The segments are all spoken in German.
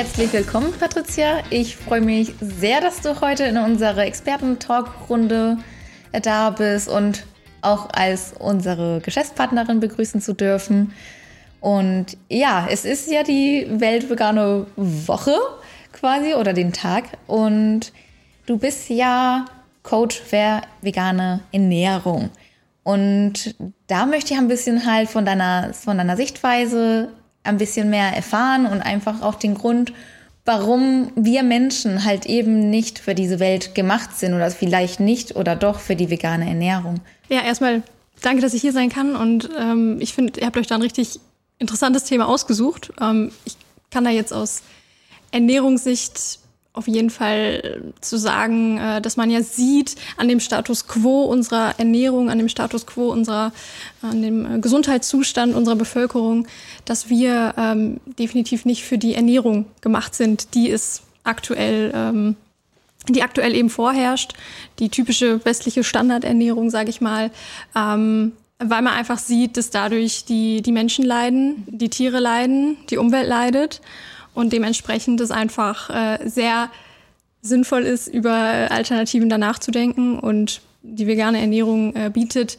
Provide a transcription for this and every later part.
herzlich willkommen, Patricia. Ich freue mich sehr, dass du heute in unserer Experten-Talk-Runde da bist und auch als unsere Geschäftspartnerin begrüßen zu dürfen. Und ja, es ist ja die weltvegane Woche quasi oder den Tag. Und du bist ja Coach für vegane Ernährung. Und da möchte ich ein bisschen halt von deiner, von deiner Sichtweise ein bisschen mehr erfahren und einfach auch den Grund, warum wir Menschen halt eben nicht für diese Welt gemacht sind oder vielleicht nicht oder doch für die vegane Ernährung. Ja, erstmal danke, dass ich hier sein kann und ähm, ich finde, ihr habt euch da ein richtig interessantes Thema ausgesucht. Ähm, ich kann da jetzt aus Ernährungssicht auf jeden Fall zu sagen, äh, dass man ja sieht an dem Status quo unserer Ernährung, an dem Status quo unserer, an dem äh, Gesundheitszustand unserer Bevölkerung, dass wir ähm, definitiv nicht für die Ernährung gemacht sind, die es aktuell, ähm, die aktuell eben vorherrscht, die typische westliche Standardernährung, sage ich mal, ähm, weil man einfach sieht, dass dadurch die, die Menschen leiden, die Tiere leiden, die Umwelt leidet und dementsprechend es einfach äh, sehr sinnvoll ist, über Alternativen danach zu denken und die vegane Ernährung äh, bietet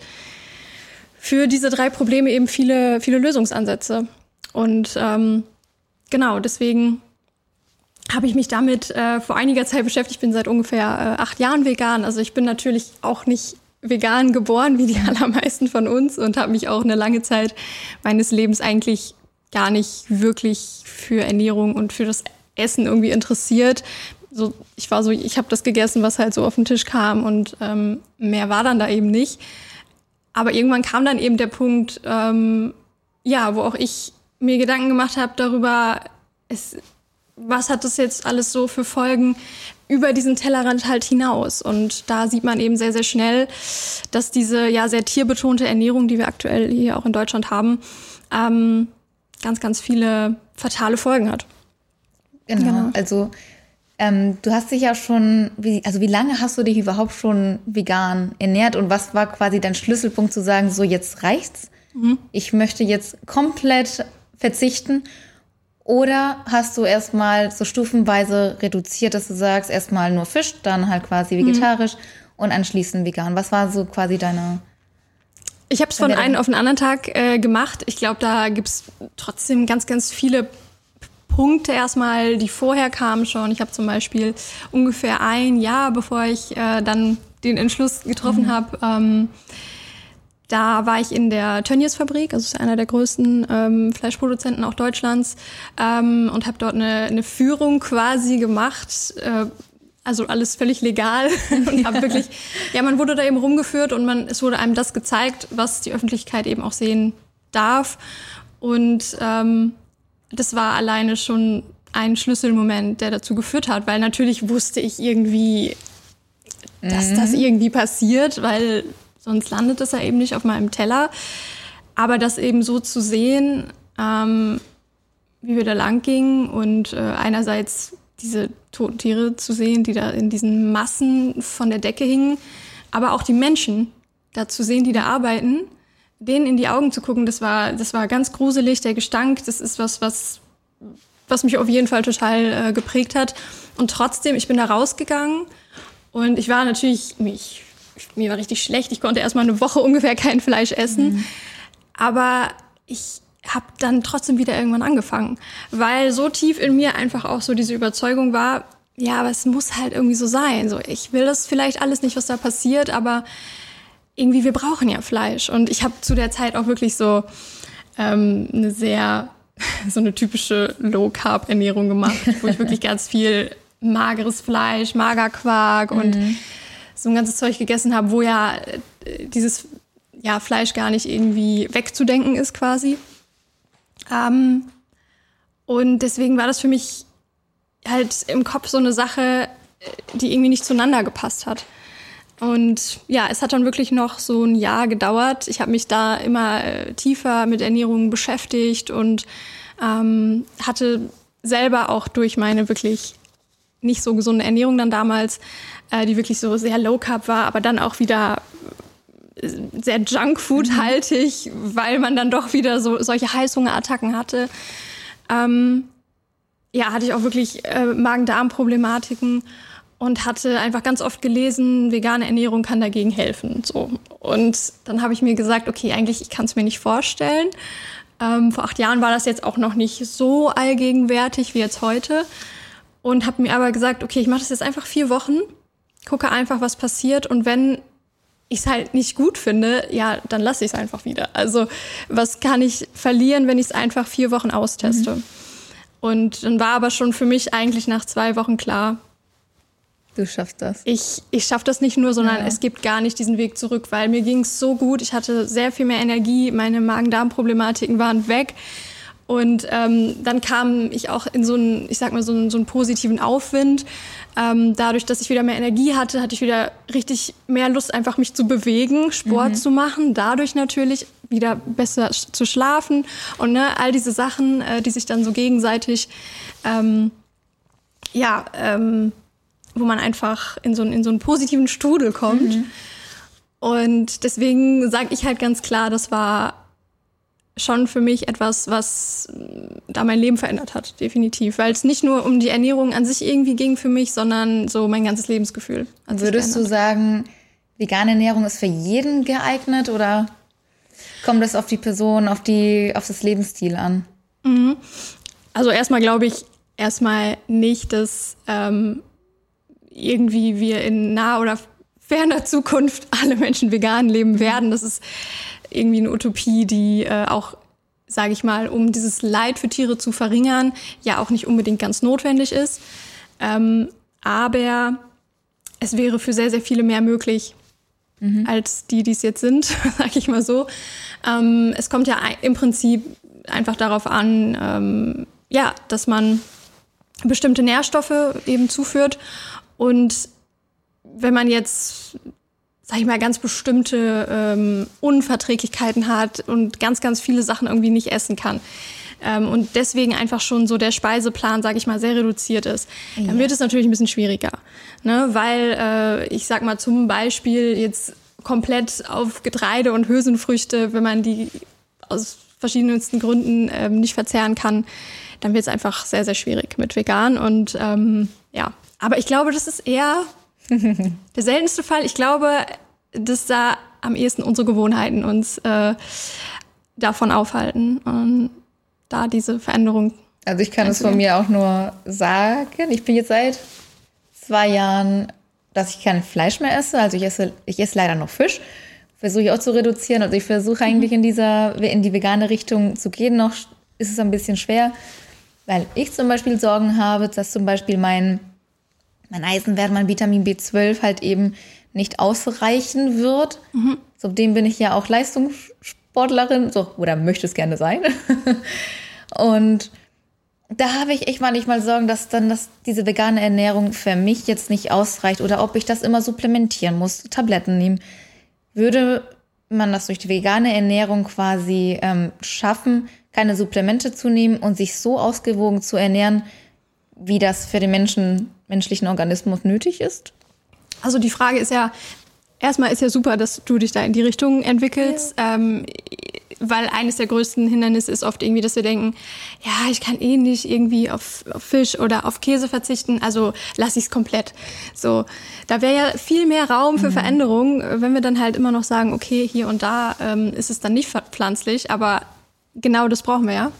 für diese drei Probleme eben viele, viele Lösungsansätze. Und ähm, genau, deswegen habe ich mich damit äh, vor einiger Zeit beschäftigt. Ich bin seit ungefähr äh, acht Jahren vegan. Also ich bin natürlich auch nicht vegan geboren, wie die allermeisten von uns, und habe mich auch eine lange Zeit meines Lebens eigentlich gar nicht wirklich für Ernährung und für das Essen irgendwie interessiert. So, ich war so, ich habe das gegessen, was halt so auf den Tisch kam und ähm, mehr war dann da eben nicht. Aber irgendwann kam dann eben der Punkt, ähm, ja, wo auch ich mir Gedanken gemacht habe darüber, es, was hat das jetzt alles so für Folgen über diesen Tellerrand halt hinaus. Und da sieht man eben sehr, sehr schnell, dass diese ja sehr tierbetonte Ernährung, die wir aktuell hier auch in Deutschland haben, ähm, ganz, ganz viele fatale Folgen hat. Genau. genau. Also ähm, du hast dich ja schon, wie, also wie lange hast du dich überhaupt schon vegan ernährt und was war quasi dein Schlüsselpunkt zu sagen, so jetzt reicht's? Mhm. Ich möchte jetzt komplett verzichten. Oder hast du erstmal so stufenweise reduziert, dass du sagst, erstmal nur Fisch, dann halt quasi mhm. vegetarisch mhm. und anschließend vegan? Was war so quasi deine ich habe es von einem auf den anderen Tag äh, gemacht. Ich glaube, da gibt's trotzdem ganz, ganz viele Punkte erstmal, die vorher kamen schon. Ich habe zum Beispiel ungefähr ein Jahr, bevor ich äh, dann den Entschluss getroffen mhm. habe, ähm, da war ich in der Tönnies Fabrik, also ist einer der größten ähm, Fleischproduzenten auch Deutschlands, ähm, und habe dort eine, eine Führung quasi gemacht, äh, also alles völlig legal und habe wirklich, ja, man wurde da eben rumgeführt und man, es wurde einem das gezeigt, was die Öffentlichkeit eben auch sehen darf. Und ähm, das war alleine schon ein Schlüsselmoment, der dazu geführt hat, weil natürlich wusste ich irgendwie, dass mhm. das irgendwie passiert, weil sonst landet es ja eben nicht auf meinem Teller. Aber das eben so zu sehen, ähm, wie wir da lang gingen und äh, einerseits diese toten Tiere zu sehen, die da in diesen Massen von der Decke hingen, aber auch die Menschen da zu sehen, die da arbeiten, denen in die Augen zu gucken, das war, das war ganz gruselig. Der Gestank, das ist was, was, was mich auf jeden Fall total äh, geprägt hat. Und trotzdem, ich bin da rausgegangen und ich war natürlich, mich, mir war richtig schlecht. Ich konnte erst mal eine Woche ungefähr kein Fleisch essen. Mhm. Aber ich, habe dann trotzdem wieder irgendwann angefangen, weil so tief in mir einfach auch so diese Überzeugung war, ja, aber es muss halt irgendwie so sein. So, ich will das vielleicht alles nicht, was da passiert, aber irgendwie wir brauchen ja Fleisch. Und ich habe zu der Zeit auch wirklich so ähm, eine sehr so eine typische Low Carb Ernährung gemacht, wo ich wirklich ganz viel mageres Fleisch, Magerquark mhm. und so ein ganzes Zeug gegessen habe, wo ja äh, dieses ja Fleisch gar nicht irgendwie wegzudenken ist quasi. Ähm, und deswegen war das für mich halt im Kopf so eine Sache, die irgendwie nicht zueinander gepasst hat. Und ja, es hat dann wirklich noch so ein Jahr gedauert. Ich habe mich da immer äh, tiefer mit Ernährung beschäftigt und ähm, hatte selber auch durch meine wirklich nicht so gesunde Ernährung dann damals, äh, die wirklich so sehr low carb war, aber dann auch wieder sehr Junkfood-haltig, mhm. weil man dann doch wieder so solche Heißhungerattacken hatte. Ähm, ja, hatte ich auch wirklich äh, Magen-Darm-Problematiken und hatte einfach ganz oft gelesen, vegane Ernährung kann dagegen helfen. So. Und dann habe ich mir gesagt, okay, eigentlich, ich kann es mir nicht vorstellen. Ähm, vor acht Jahren war das jetzt auch noch nicht so allgegenwärtig wie jetzt heute. Und habe mir aber gesagt, okay, ich mache das jetzt einfach vier Wochen, gucke einfach, was passiert. Und wenn ich es halt nicht gut finde, ja, dann lasse ich es einfach wieder. Also was kann ich verlieren, wenn ich es einfach vier Wochen austeste? Mhm. Und dann war aber schon für mich eigentlich nach zwei Wochen klar, Du schaffst das. Ich, ich schaffe das nicht nur, sondern ja. es gibt gar nicht diesen Weg zurück, weil mir ging es so gut. Ich hatte sehr viel mehr Energie, meine Magen-Darm-Problematiken waren weg. Und ähm, dann kam ich auch in so einen, ich sag mal, so einen, so einen positiven Aufwind. Ähm, dadurch, dass ich wieder mehr Energie hatte, hatte ich wieder richtig mehr Lust, einfach mich zu bewegen, Sport mhm. zu machen. Dadurch natürlich wieder besser zu schlafen und ne, all diese Sachen, äh, die sich dann so gegenseitig, ähm, ja, ähm, wo man einfach in so, in so einen positiven Strudel kommt. Mhm. Und deswegen sage ich halt ganz klar, das war schon für mich etwas, was da mein Leben verändert hat, definitiv. Weil es nicht nur um die Ernährung an sich irgendwie ging für mich, sondern so mein ganzes Lebensgefühl. Würdest du sagen, vegane Ernährung ist für jeden geeignet oder kommt es auf die Person, auf, die, auf das Lebensstil an? Mhm. Also erstmal glaube ich erstmal nicht, dass ähm, irgendwie wir in naher oder ferner Zukunft alle Menschen vegan leben werden. Das ist irgendwie eine Utopie, die äh, auch, sage ich mal, um dieses Leid für Tiere zu verringern, ja auch nicht unbedingt ganz notwendig ist. Ähm, aber es wäre für sehr, sehr viele mehr möglich mhm. als die, die es jetzt sind, sage ich mal so. Ähm, es kommt ja im Prinzip einfach darauf an, ähm, ja, dass man bestimmte Nährstoffe eben zuführt und wenn man jetzt, sag ich mal, ganz bestimmte ähm, Unverträglichkeiten hat und ganz, ganz viele Sachen irgendwie nicht essen kann, ähm, und deswegen einfach schon so der Speiseplan, sage ich mal, sehr reduziert ist, ja. dann wird es natürlich ein bisschen schwieriger. Ne? Weil äh, ich sag mal zum Beispiel jetzt komplett auf Getreide und Hülsenfrüchte, wenn man die aus verschiedensten Gründen ähm, nicht verzehren kann, dann wird es einfach sehr, sehr schwierig mit vegan. Und ähm, ja, aber ich glaube, das ist eher der seltenste Fall. Ich glaube, dass da am ehesten unsere Gewohnheiten uns äh, davon aufhalten und da diese Veränderung. Also ich kann es von mir auch nur sagen. Ich bin jetzt seit zwei Jahren, dass ich kein Fleisch mehr esse. Also ich esse, ich esse leider noch Fisch. Versuche ich auch zu reduzieren. Also ich versuche eigentlich mhm. in dieser, in die vegane Richtung zu gehen. Noch ist es ein bisschen schwer, weil ich zum Beispiel Sorgen habe, dass zum Beispiel mein mein Eisenwert, mein Vitamin B12 halt eben nicht ausreichen wird. Mhm. So dem bin ich ja auch Leistungssportlerin, so, oder möchte es gerne sein. Und da habe ich echt manchmal Sorgen, dass dann dass diese vegane Ernährung für mich jetzt nicht ausreicht oder ob ich das immer supplementieren muss, Tabletten nehmen. Würde man das durch die vegane Ernährung quasi ähm, schaffen, keine Supplemente zu nehmen und sich so ausgewogen zu ernähren, wie das für den Menschen menschlichen Organismus nötig ist? Also die Frage ist ja, erstmal ist ja super, dass du dich da in die Richtung entwickelst. Ja. Ähm, weil eines der größten Hindernisse ist oft irgendwie, dass wir denken, ja, ich kann eh nicht irgendwie auf, auf Fisch oder auf Käse verzichten, also lasse ich es komplett. So, da wäre ja viel mehr Raum für mhm. Veränderung, wenn wir dann halt immer noch sagen, okay, hier und da ähm, ist es dann nicht pflanzlich, aber genau das brauchen wir ja.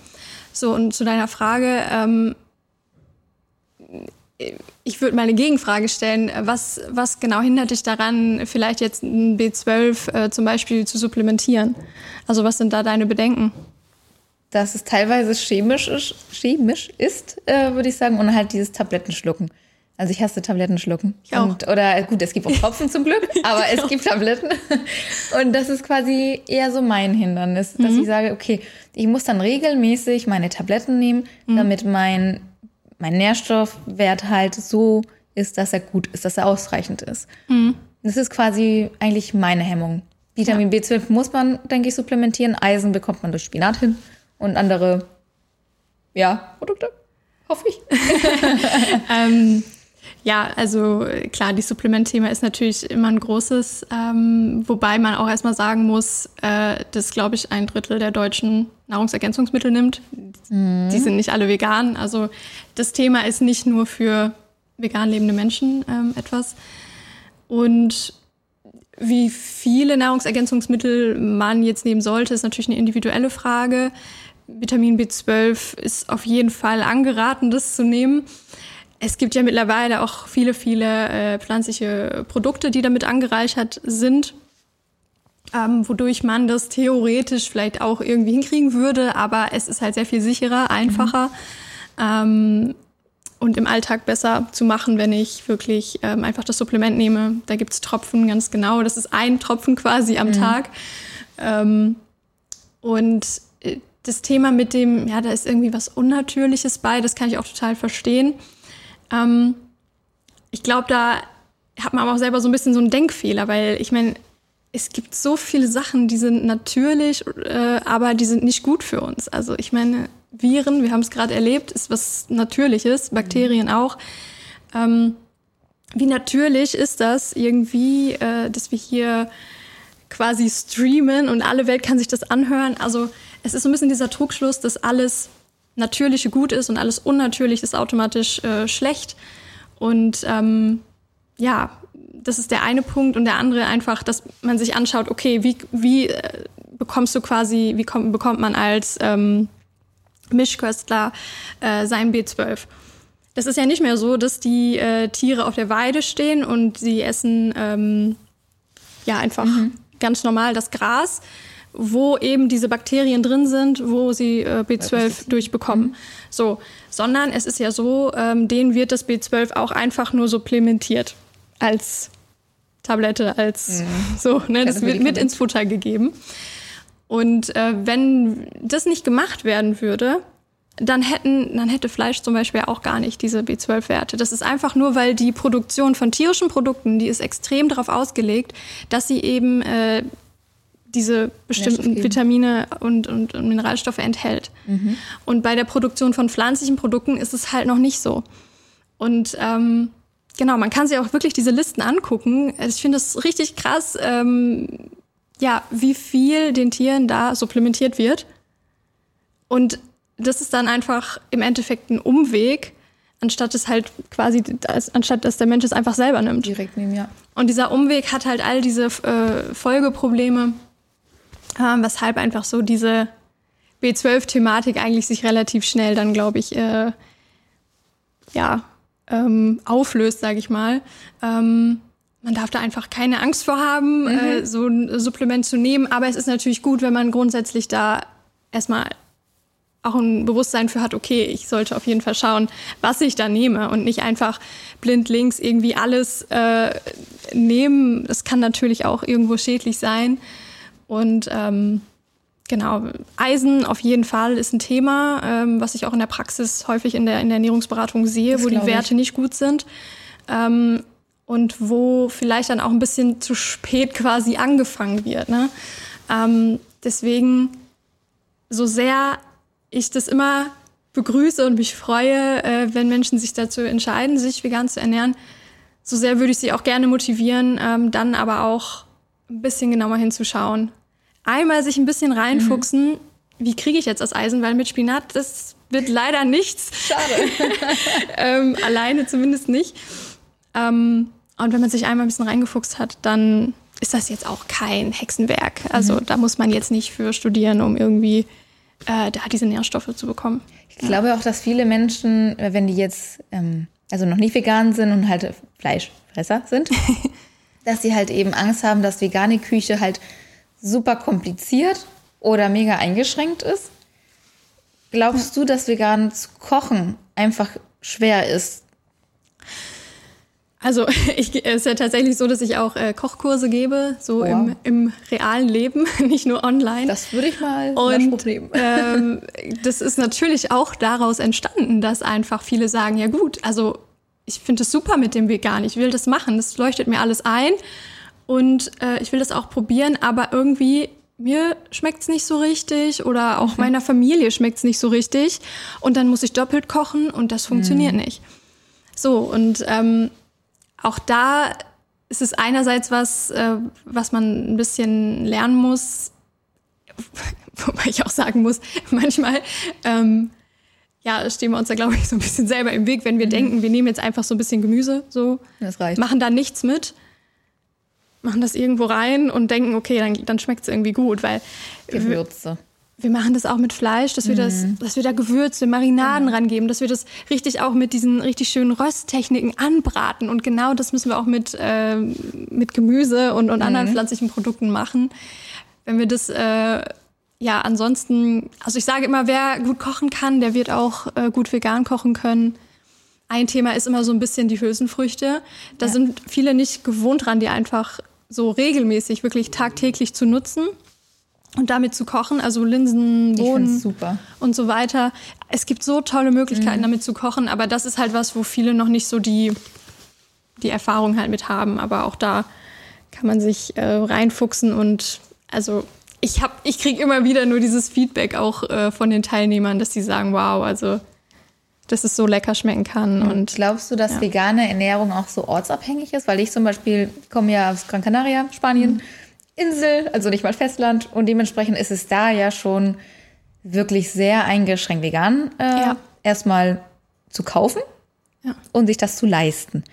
So, und zu deiner Frage, ähm, ich würde mal eine Gegenfrage stellen. Was, was genau hindert dich daran, vielleicht jetzt ein B12 äh, zum Beispiel zu supplementieren? Also was sind da deine Bedenken? Dass es teilweise chemisch ist, chemisch ist äh, würde ich sagen, und halt dieses Tablettenschlucken. Also ich hasse Tablettenschlucken. Ich auch. Und, oder gut, es gibt auch Tropfen zum Glück, aber es gibt Tabletten. Und das ist quasi eher so mein Hindernis, dass mhm. ich sage, okay, ich muss dann regelmäßig meine Tabletten nehmen, mhm. damit mein mein Nährstoffwert halt so ist, dass er gut ist, dass er ausreichend ist. Mhm. Das ist quasi eigentlich meine Hemmung. Vitamin ja. B12 muss man, denke ich, supplementieren. Eisen bekommt man durch Spinat hin und andere, ja, Produkte, hoffe ich. ähm, Ja, also klar, die Supplementthema ist natürlich immer ein großes, ähm, wobei man auch erstmal sagen muss, äh, dass, glaube ich, ein Drittel der Deutschen Nahrungsergänzungsmittel nimmt. Mhm. Die sind nicht alle vegan. Also das Thema ist nicht nur für vegan lebende Menschen ähm, etwas. Und wie viele Nahrungsergänzungsmittel man jetzt nehmen sollte, ist natürlich eine individuelle Frage. Vitamin B12 ist auf jeden Fall angeraten, das zu nehmen. Es gibt ja mittlerweile auch viele, viele äh, pflanzliche Produkte, die damit angereichert sind, ähm, wodurch man das theoretisch vielleicht auch irgendwie hinkriegen würde, aber es ist halt sehr viel sicherer, einfacher. Mhm. Ähm, und im Alltag besser zu machen, wenn ich wirklich ähm, einfach das Supplement nehme. Da gibt's Tropfen ganz genau. Das ist ein Tropfen quasi am mhm. Tag. Ähm, und äh, das Thema mit dem, ja, da ist irgendwie was Unnatürliches bei, das kann ich auch total verstehen. Ähm, ich glaube, da hat man aber auch selber so ein bisschen so einen Denkfehler, weil ich meine, es gibt so viele Sachen, die sind natürlich, äh, aber die sind nicht gut für uns. Also ich meine, Viren, wir haben es gerade erlebt, ist was Natürliches, Bakterien mhm. auch. Ähm, wie natürlich ist das irgendwie, äh, dass wir hier quasi streamen und alle Welt kann sich das anhören. Also es ist so ein bisschen dieser Trugschluss, dass alles Natürliche gut ist und alles Unnatürliche ist automatisch äh, schlecht. Und ähm, ja, das ist der eine Punkt und der andere einfach, dass man sich anschaut, okay, wie, wie äh, bekommst du quasi, wie kommt, bekommt man als ähm, Mischköstler äh, sein B12. Das ist ja nicht mehr so, dass die äh, Tiere auf der Weide stehen und sie essen ähm, ja einfach mhm. ganz normal das Gras, wo eben diese Bakterien drin sind, wo sie äh, B12 durchbekommen. Mhm. So, sondern es ist ja so, ähm, denen wird das B12 auch einfach nur supplementiert als Tablette, als mhm. so, ne, das wird mit ins Futter gegeben. Und äh, wenn das nicht gemacht werden würde, dann hätten, dann hätte Fleisch zum Beispiel auch gar nicht diese B12-Werte. Das ist einfach nur, weil die Produktion von tierischen Produkten, die ist extrem darauf ausgelegt, dass sie eben äh, diese bestimmten Vitamine und, und, und, Mineralstoffe enthält. Mhm. Und bei der Produktion von pflanzlichen Produkten ist es halt noch nicht so. Und ähm, genau, man kann sich auch wirklich diese Listen angucken. Ich finde es richtig krass, ähm, ja, wie viel den Tieren da supplementiert wird. Und das ist dann einfach im Endeffekt ein Umweg, anstatt es halt quasi, anstatt dass der Mensch es einfach selber nimmt. Direkt nehmen, ja. Und dieser Umweg hat halt all diese äh, Folgeprobleme, äh, weshalb einfach so diese B12-Thematik eigentlich sich relativ schnell dann, glaube ich, äh, ja, ähm, auflöst, sage ich mal. Ähm, man darf da einfach keine Angst vor haben, mhm. äh, so ein Supplement zu nehmen. Aber es ist natürlich gut, wenn man grundsätzlich da erstmal auch ein Bewusstsein für hat, okay, ich sollte auf jeden Fall schauen, was ich da nehme und nicht einfach blind links irgendwie alles äh, nehmen. Das kann natürlich auch irgendwo schädlich sein. Und ähm, genau, Eisen auf jeden Fall ist ein Thema, ähm, was ich auch in der Praxis häufig in der, in der Ernährungsberatung sehe, das wo die Werte ich. nicht gut sind. Ähm, und wo vielleicht dann auch ein bisschen zu spät quasi angefangen wird. Ne? Ähm, deswegen, so sehr ich das immer begrüße und mich freue, äh, wenn Menschen sich dazu entscheiden, sich vegan zu ernähren, so sehr würde ich sie auch gerne motivieren, ähm, dann aber auch ein bisschen genauer hinzuschauen. Einmal sich ein bisschen reinfuchsen, mhm. wie kriege ich jetzt das Eisen, weil mit Spinat, das wird leider nichts. Schade. ähm, alleine zumindest nicht. Ähm, und wenn man sich einmal ein bisschen reingefuchst hat, dann ist das jetzt auch kein Hexenwerk. Also mhm. da muss man jetzt nicht für studieren, um irgendwie äh, da diese Nährstoffe zu bekommen. Ich glaube auch, dass viele Menschen, äh, wenn die jetzt ähm, also noch nicht vegan sind und halt Fleischfresser sind, dass sie halt eben Angst haben, dass vegane Küche halt super kompliziert oder mega eingeschränkt ist. Glaubst du, dass vegan zu kochen einfach schwer ist? Also ich, es ist ja tatsächlich so, dass ich auch äh, Kochkurse gebe, so im, im realen Leben, nicht nur online. Das würde ich mal Und ähm, das ist natürlich auch daraus entstanden, dass einfach viele sagen, ja gut, also ich finde es super mit dem Vegan, ich will das machen, das leuchtet mir alles ein und äh, ich will das auch probieren, aber irgendwie mir schmeckt's nicht so richtig oder auch mhm. meiner Familie schmeckt's nicht so richtig und dann muss ich doppelt kochen und das funktioniert mhm. nicht. So, und ähm, auch da ist es einerseits was, äh, was man ein bisschen lernen muss, wobei ich auch sagen muss, manchmal ähm, ja, stehen wir uns da, glaube ich, so ein bisschen selber im Weg, wenn wir mhm. denken, wir nehmen jetzt einfach so ein bisschen Gemüse, so, machen da nichts mit, machen das irgendwo rein und denken, okay, dann, dann schmeckt es irgendwie gut, weil Gewürze. Wir, wir machen das auch mit Fleisch, dass wir das, mhm. dass wir da Gewürze, Marinaden mhm. rangeben, dass wir das richtig auch mit diesen richtig schönen Rösttechniken anbraten. Und genau das müssen wir auch mit, äh, mit Gemüse und, und mhm. anderen pflanzlichen Produkten machen. Wenn wir das äh, ja, ansonsten, also ich sage immer, wer gut kochen kann, der wird auch äh, gut vegan kochen können. Ein Thema ist immer so ein bisschen die Hülsenfrüchte. Da ja. sind viele nicht gewohnt dran, die einfach so regelmäßig, wirklich tagtäglich zu nutzen und damit zu kochen. Also Linsen, Bohnen und so weiter. Es gibt so tolle Möglichkeiten, mhm. damit zu kochen, aber das ist halt was, wo viele noch nicht so die, die Erfahrung halt mit haben. Aber auch da kann man sich äh, reinfuchsen und also ich hab, ich kriege immer wieder nur dieses Feedback auch äh, von den Teilnehmern, dass die sagen, wow, also dass es so lecker schmecken kann. Und glaubst du, dass ja. vegane Ernährung auch so ortsabhängig ist? Weil ich zum Beispiel komme ja aus Gran Canaria, Spanien, mhm. Insel, also nicht mal Festland, und dementsprechend ist es da ja schon wirklich sehr eingeschränkt vegan äh, ja. erstmal zu kaufen ja. und sich das zu leisten.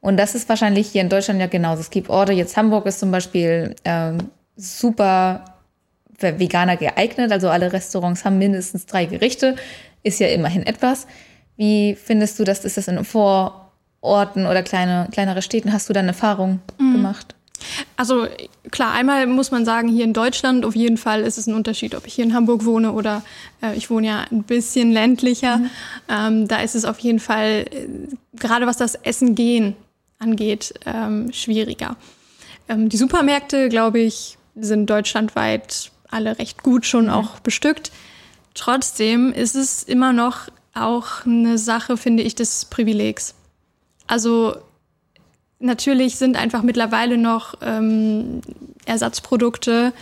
Und das ist wahrscheinlich hier in Deutschland ja genauso. Es gibt Orte, jetzt Hamburg ist zum Beispiel äh, super für Veganer geeignet. Also alle Restaurants haben mindestens drei Gerichte. Ist ja immerhin etwas. Wie findest du das? Ist das in Vororten oder kleine, kleinere Städten? Hast du da eine Erfahrung mhm. gemacht? Also klar, einmal muss man sagen, hier in Deutschland auf jeden Fall ist es ein Unterschied, ob ich hier in Hamburg wohne oder äh, ich wohne ja ein bisschen ländlicher. Mhm. Ähm, da ist es auf jeden Fall, äh, gerade was das Essen gehen angeht, ähm, schwieriger. Ähm, die Supermärkte, glaube ich, sind deutschlandweit alle recht gut schon mhm. auch bestückt. Trotzdem ist es immer noch auch eine Sache, finde ich, des Privilegs. Also natürlich sind einfach mittlerweile noch ähm, Ersatzprodukte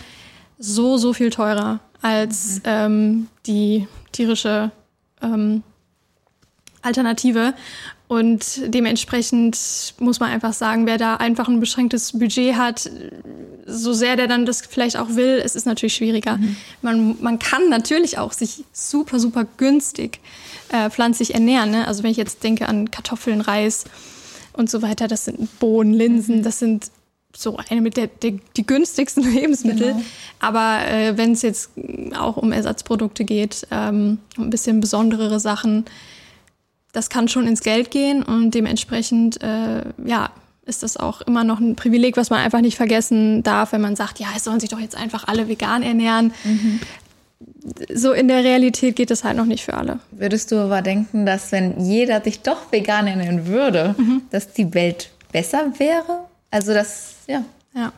so, so viel teurer als mhm. ähm, die tierische ähm, Alternative. Und dementsprechend muss man einfach sagen, wer da einfach ein beschränktes Budget hat, so sehr der dann das vielleicht auch will, es ist natürlich schwieriger. Mhm. Man, man kann natürlich auch sich super, super günstig äh, pflanzlich ernähren. Ne? Also wenn ich jetzt denke an Kartoffeln, Reis und so weiter, das sind Bohnen, Linsen, mhm. das sind so eine mit der, der die günstigsten Lebensmittel. Genau. Aber äh, wenn es jetzt auch um Ersatzprodukte geht, ähm, ein bisschen besonderere Sachen, das kann schon ins Geld gehen und dementsprechend, äh, ja, ist das auch immer noch ein Privileg, was man einfach nicht vergessen darf, wenn man sagt, ja, es sollen sich doch jetzt einfach alle vegan ernähren. Mhm. So in der Realität geht es halt noch nicht für alle. Würdest du aber denken, dass wenn jeder sich doch vegan ernähren würde, mhm. dass die Welt besser wäre? Also das, ja. Ja.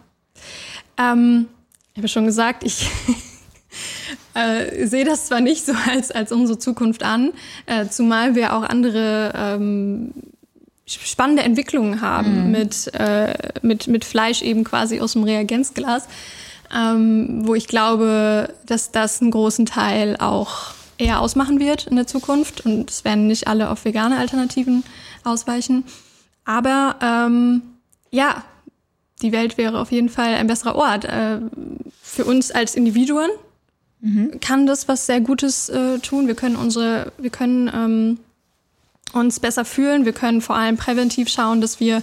Ähm, ich habe schon gesagt, ich äh, sehe das zwar nicht so als, als unsere Zukunft an, äh, zumal wir auch andere ähm, spannende Entwicklungen haben mhm. mit, äh, mit, mit Fleisch eben quasi aus dem Reagenzglas, ähm, wo ich glaube, dass das einen großen Teil auch eher ausmachen wird in der Zukunft und es werden nicht alle auf vegane Alternativen ausweichen. Aber ähm, ja, die Welt wäre auf jeden Fall ein besserer Ort äh, für uns als Individuen mhm. kann das was sehr Gutes äh, tun. Wir können unsere, wir können ähm, uns besser fühlen. Wir können vor allem präventiv schauen, dass wir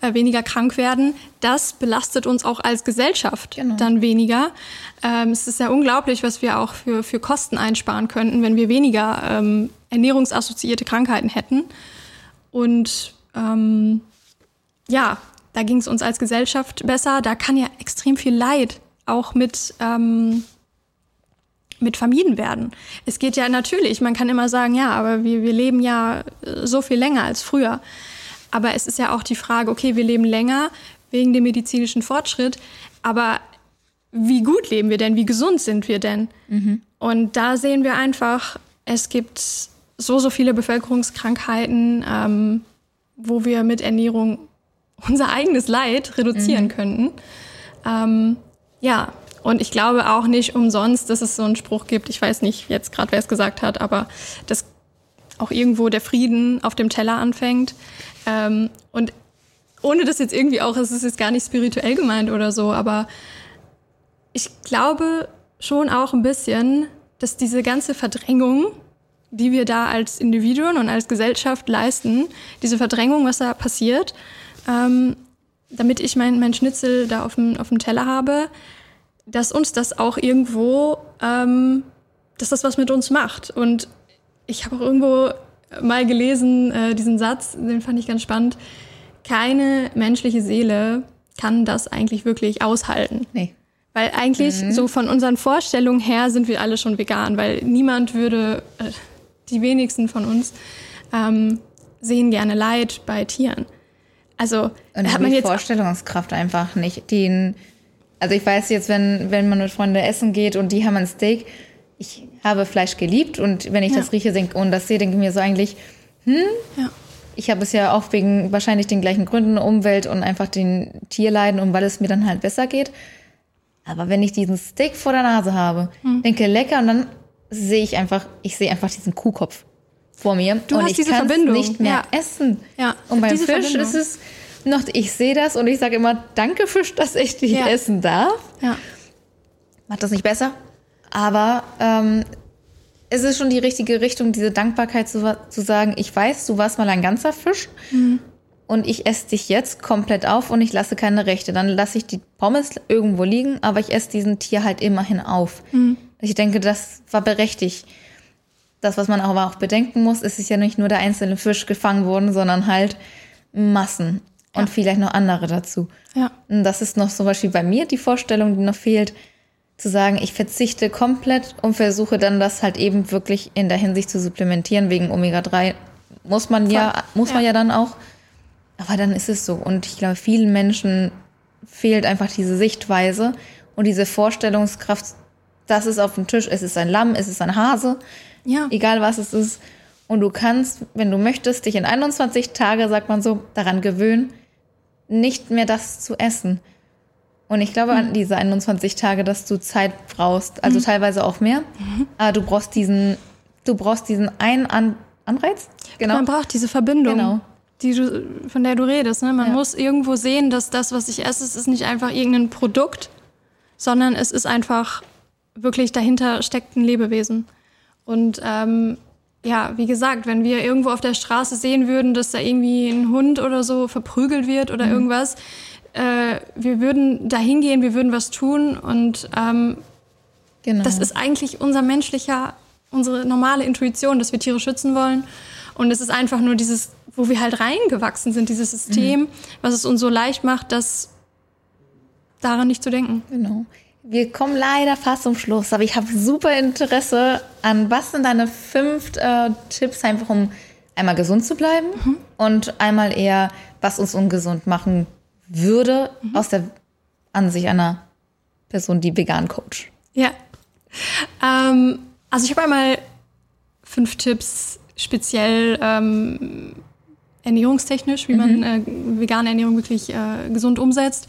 äh, weniger krank werden. Das belastet uns auch als Gesellschaft genau. dann weniger. Ähm, es ist ja unglaublich, was wir auch für, für Kosten einsparen könnten, wenn wir weniger ähm, ernährungsassoziierte Krankheiten hätten. Und ähm, ja, da ging es uns als Gesellschaft besser. Da kann ja extrem viel Leid auch mit ähm, mit vermieden werden. Es geht ja natürlich, man kann immer sagen, ja, aber wir, wir leben ja äh, so viel länger als früher. Aber es ist ja auch die Frage, okay, wir leben länger wegen dem medizinischen Fortschritt, aber wie gut leben wir denn? Wie gesund sind wir denn? Mhm. Und da sehen wir einfach, es gibt so, so viele Bevölkerungskrankheiten, ähm, wo wir mit Ernährung unser eigenes Leid reduzieren mhm. könnten. Ähm, ja, und ich glaube auch nicht umsonst, dass es so einen Spruch gibt. Ich weiß nicht jetzt gerade, wer es gesagt hat, aber das auch irgendwo der Frieden auf dem Teller anfängt. Ähm, und ohne das jetzt irgendwie auch, es ist jetzt gar nicht spirituell gemeint oder so, aber ich glaube schon auch ein bisschen, dass diese ganze Verdrängung, die wir da als Individuen und als Gesellschaft leisten, diese Verdrängung, was da passiert, ähm, damit ich mein, mein Schnitzel da auf dem, auf dem Teller habe, dass uns das auch irgendwo, ähm, dass das was mit uns macht. Und ich habe auch irgendwo mal gelesen, äh, diesen Satz, den fand ich ganz spannend. Keine menschliche Seele kann das eigentlich wirklich aushalten. Nee. Weil eigentlich mhm. so von unseren Vorstellungen her sind wir alle schon vegan, weil niemand würde, äh, die wenigsten von uns, ähm, sehen gerne Leid bei Tieren. Also und hat man jetzt Vorstellungskraft einfach nicht. Den, also ich weiß jetzt, wenn, wenn man mit Freunden essen geht und die haben ein Steak, ich habe Fleisch geliebt und wenn ich ja. das rieche und das sehe, denke ich mir so eigentlich, hm, ja. ich habe es ja auch wegen wahrscheinlich den gleichen Gründen, Umwelt und einfach den Tierleiden und weil es mir dann halt besser geht. Aber wenn ich diesen Steak vor der Nase habe, hm. denke lecker und dann sehe ich einfach, ich sehe einfach diesen Kuhkopf vor mir du und hast ich diese Verbindung. nicht mehr ja. essen. Ja. Und beim Fisch Verbindung. ist es noch, ich sehe das und ich sage immer, danke Fisch, dass ich dich ja. essen darf. Ja. Macht das nicht besser, aber ähm, es ist schon die richtige Richtung, diese Dankbarkeit zu, zu sagen, ich weiß, du warst mal ein ganzer Fisch mhm. und ich esse dich jetzt komplett auf und ich lasse keine Rechte. Dann lasse ich die Pommes irgendwo liegen, aber ich esse diesen Tier halt immerhin auf. Mhm. Ich denke, das war berechtigt. Das, was man aber auch bedenken muss, ist es ja nicht nur der einzelne Fisch gefangen worden, sondern halt Massen und ja. vielleicht noch andere dazu. Ja. Und das ist noch zum Beispiel bei mir die Vorstellung, die noch fehlt, zu sagen, ich verzichte komplett und versuche dann das halt eben wirklich in der Hinsicht zu supplementieren. Wegen Omega-3 muss man Voll. ja, muss ja. man ja dann auch. Aber dann ist es so. Und ich glaube, vielen Menschen fehlt einfach diese Sichtweise und diese Vorstellungskraft, das ist auf dem Tisch, es ist ein Lamm, es ist ein Hase, ja. egal was es ist. Und du kannst, wenn du möchtest, dich in 21 Tage, sagt man so, daran gewöhnen, nicht mehr das zu essen. Und ich glaube mhm. an diese 21 Tage, dass du Zeit brauchst, also mhm. teilweise auch mehr. Mhm. Aber du brauchst diesen, du brauchst diesen einen An Anreiz. Genau. Man braucht diese Verbindung. Genau. Die du, von der du redest. Ne? Man ja. muss irgendwo sehen, dass das, was ich esse, ist nicht einfach irgendein Produkt, sondern es ist einfach wirklich dahinter steckt ein Lebewesen. Und ähm, ja, wie gesagt, wenn wir irgendwo auf der Straße sehen würden, dass da irgendwie ein Hund oder so verprügelt wird oder mhm. irgendwas, äh, wir würden da hingehen, wir würden was tun und ähm, genau. das ist eigentlich unser menschlicher, unsere normale Intuition, dass wir Tiere schützen wollen. Und es ist einfach nur dieses, wo wir halt reingewachsen sind, dieses System, mhm. was es uns so leicht macht, das daran nicht zu denken. Genau. Wir kommen leider fast zum Schluss, aber ich habe super Interesse an, was sind deine fünf äh, Tipps, einfach um einmal gesund zu bleiben mhm. und einmal eher, was uns ungesund machen würde mhm. aus der Ansicht einer Person, die vegan coach? Ja. Ähm, also ich habe einmal fünf Tipps speziell ähm, ernährungstechnisch, wie mhm. man äh, vegane Ernährung wirklich äh, gesund umsetzt.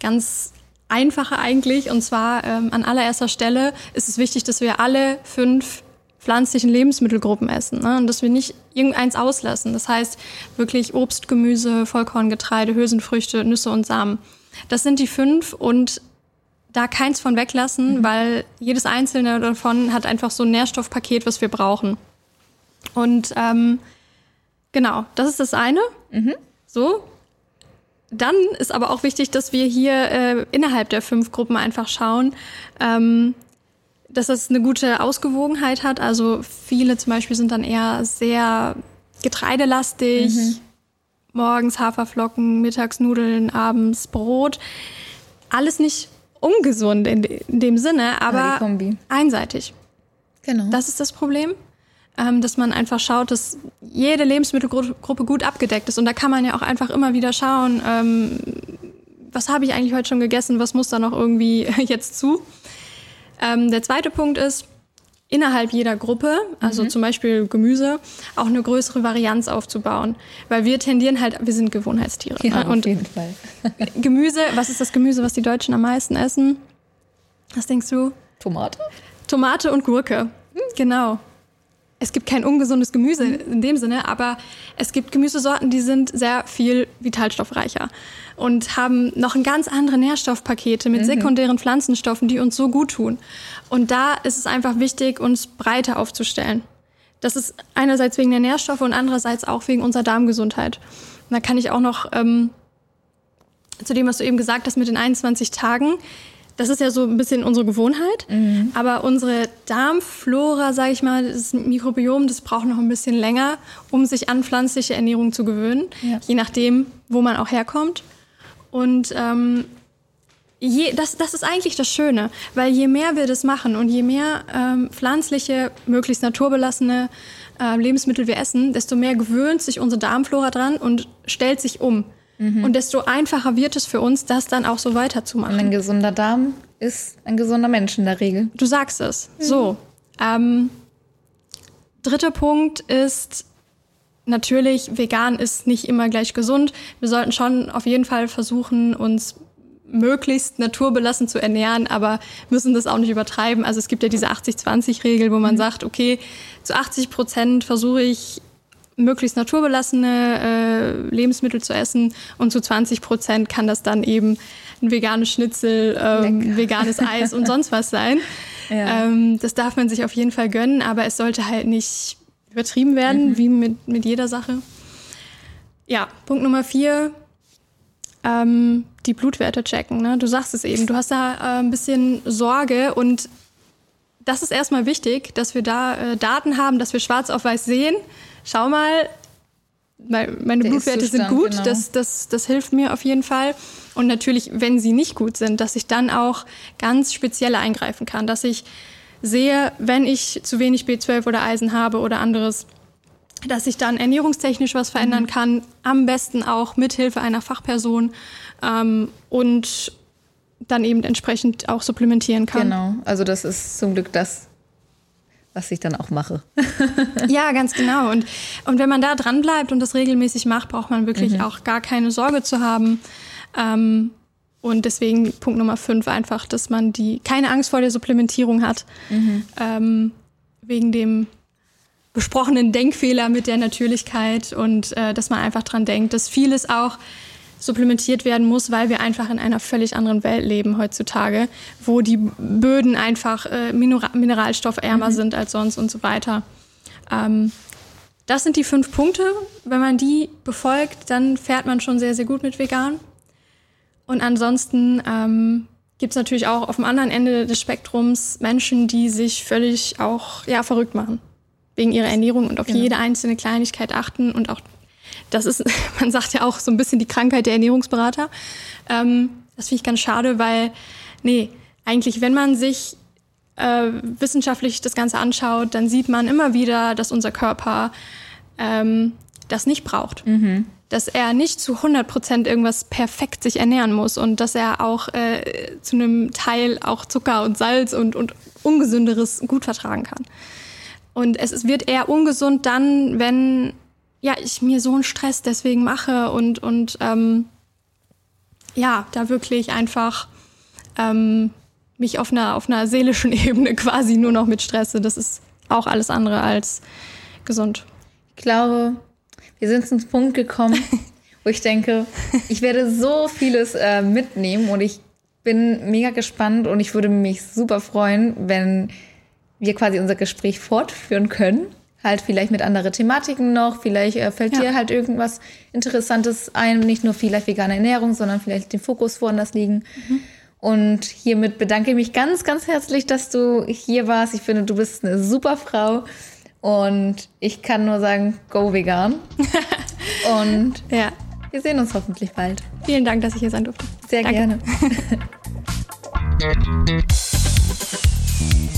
Ganz einfache eigentlich. Und zwar ähm, an allererster Stelle ist es wichtig, dass wir alle fünf pflanzlichen Lebensmittelgruppen essen ne? und dass wir nicht irgendeins auslassen. Das heißt wirklich Obst, Gemüse, Vollkorngetreide, Hülsenfrüchte, Nüsse und Samen. Das sind die fünf und da keins von weglassen, mhm. weil jedes einzelne davon hat einfach so ein Nährstoffpaket, was wir brauchen. Und ähm, genau, das ist das eine. Mhm. So. Dann ist aber auch wichtig, dass wir hier äh, innerhalb der fünf Gruppen einfach schauen, ähm, dass es eine gute Ausgewogenheit hat. Also viele zum Beispiel sind dann eher sehr getreidelastig. Mhm. Morgens Haferflocken, mittags Nudeln, abends Brot. Alles nicht ungesund in, de in dem Sinne, aber einseitig. Genau. Das ist das Problem, dass man einfach schaut, dass jede Lebensmittelgruppe gut abgedeckt ist. Und da kann man ja auch einfach immer wieder schauen, ähm, was habe ich eigentlich heute schon gegessen, was muss da noch irgendwie jetzt zu. Ähm, der zweite Punkt ist, innerhalb jeder Gruppe, also mhm. zum Beispiel Gemüse, auch eine größere Varianz aufzubauen. Weil wir tendieren halt, wir sind Gewohnheitstiere. Ja, ne? auf jeden Fall. Gemüse, was ist das Gemüse, was die Deutschen am meisten essen? Was denkst du? Tomate. Tomate und Gurke. Genau. Es gibt kein ungesundes Gemüse in dem Sinne, aber es gibt Gemüsesorten, die sind sehr viel vitalstoffreicher und haben noch ein ganz andere Nährstoffpakete mit mhm. sekundären Pflanzenstoffen, die uns so gut tun. Und da ist es einfach wichtig, uns breiter aufzustellen. Das ist einerseits wegen der Nährstoffe und andererseits auch wegen unserer Darmgesundheit. Und da kann ich auch noch ähm, zu dem, was du eben gesagt hast mit den 21 Tagen das ist ja so ein bisschen unsere Gewohnheit. Mhm. Aber unsere Darmflora, sage ich mal, das Mikrobiom, das braucht noch ein bisschen länger, um sich an pflanzliche Ernährung zu gewöhnen. Ja. Je nachdem, wo man auch herkommt. Und ähm, je, das, das ist eigentlich das Schöne, weil je mehr wir das machen und je mehr ähm, pflanzliche, möglichst naturbelassene äh, Lebensmittel wir essen, desto mehr gewöhnt sich unsere Darmflora dran und stellt sich um. Mhm. Und desto einfacher wird es für uns, das dann auch so weiterzumachen. Und ein gesunder Darm ist ein gesunder Mensch in der Regel. Du sagst es. Mhm. So. Ähm, dritter Punkt ist, natürlich, vegan ist nicht immer gleich gesund. Wir sollten schon auf jeden Fall versuchen, uns möglichst naturbelassen zu ernähren, aber müssen das auch nicht übertreiben. Also es gibt ja diese 80-20-Regel, wo man mhm. sagt, okay, zu 80 Prozent versuche ich möglichst naturbelassene äh, Lebensmittel zu essen und zu 20 Prozent kann das dann eben ein veganes Schnitzel, ähm, veganes Eis und sonst was sein. Ja. Ähm, das darf man sich auf jeden Fall gönnen, aber es sollte halt nicht übertrieben werden, mhm. wie mit, mit jeder Sache. Ja, Punkt Nummer vier, ähm, die Blutwerte checken. Ne? Du sagst es eben, du hast da äh, ein bisschen Sorge und das ist erstmal wichtig, dass wir da äh, Daten haben, dass wir schwarz auf weiß sehen, schau mal, meine Blutwerte sind gut, genau. das, das, das hilft mir auf jeden Fall. Und natürlich, wenn sie nicht gut sind, dass ich dann auch ganz speziell eingreifen kann, dass ich sehe, wenn ich zu wenig B12 oder Eisen habe oder anderes, dass ich dann ernährungstechnisch was verändern mhm. kann, am besten auch mit Hilfe einer Fachperson ähm, und dann eben entsprechend auch supplementieren kann. Genau, also das ist zum Glück das, was ich dann auch mache. ja, ganz genau. Und, und wenn man da dran bleibt und das regelmäßig macht, braucht man wirklich mhm. auch gar keine Sorge zu haben. Ähm, und deswegen Punkt Nummer fünf einfach, dass man die keine Angst vor der Supplementierung hat. Mhm. Ähm, wegen dem besprochenen Denkfehler mit der Natürlichkeit und äh, dass man einfach dran denkt, dass vieles auch supplementiert werden muss, weil wir einfach in einer völlig anderen Welt leben heutzutage, wo die Böden einfach äh, mineralstoffärmer mhm. sind als sonst und so weiter. Ähm, das sind die fünf Punkte. Wenn man die befolgt, dann fährt man schon sehr, sehr gut mit vegan. Und ansonsten ähm, gibt es natürlich auch auf dem anderen Ende des Spektrums Menschen, die sich völlig auch ja, verrückt machen wegen ihrer Ernährung und auf genau. jede einzelne Kleinigkeit achten und auch das ist, man sagt ja auch so ein bisschen die Krankheit der Ernährungsberater. Ähm, das finde ich ganz schade, weil, nee, eigentlich, wenn man sich äh, wissenschaftlich das Ganze anschaut, dann sieht man immer wieder, dass unser Körper ähm, das nicht braucht. Mhm. Dass er nicht zu 100 Prozent irgendwas perfekt sich ernähren muss und dass er auch äh, zu einem Teil auch Zucker und Salz und, und Ungesünderes gut vertragen kann. Und es wird eher ungesund dann, wenn ja, ich mir so einen Stress deswegen mache und, und ähm, ja, da wirklich einfach ähm, mich auf einer, auf einer seelischen Ebene quasi nur noch mit stresse. Das ist auch alles andere als gesund. Ich glaube, wir sind zum Punkt gekommen, wo ich denke, ich werde so vieles äh, mitnehmen und ich bin mega gespannt und ich würde mich super freuen, wenn wir quasi unser Gespräch fortführen können halt vielleicht mit anderen Thematiken noch. Vielleicht äh, fällt ja. dir halt irgendwas Interessantes ein, nicht nur vielleicht vegane Ernährung, sondern vielleicht den Fokus woanders liegen. Mhm. Und hiermit bedanke ich mich ganz, ganz herzlich, dass du hier warst. Ich finde, du bist eine super Frau. Und ich kann nur sagen, go vegan. Und ja. wir sehen uns hoffentlich bald. Vielen Dank, dass ich hier sein durfte. Sehr Danke. gerne.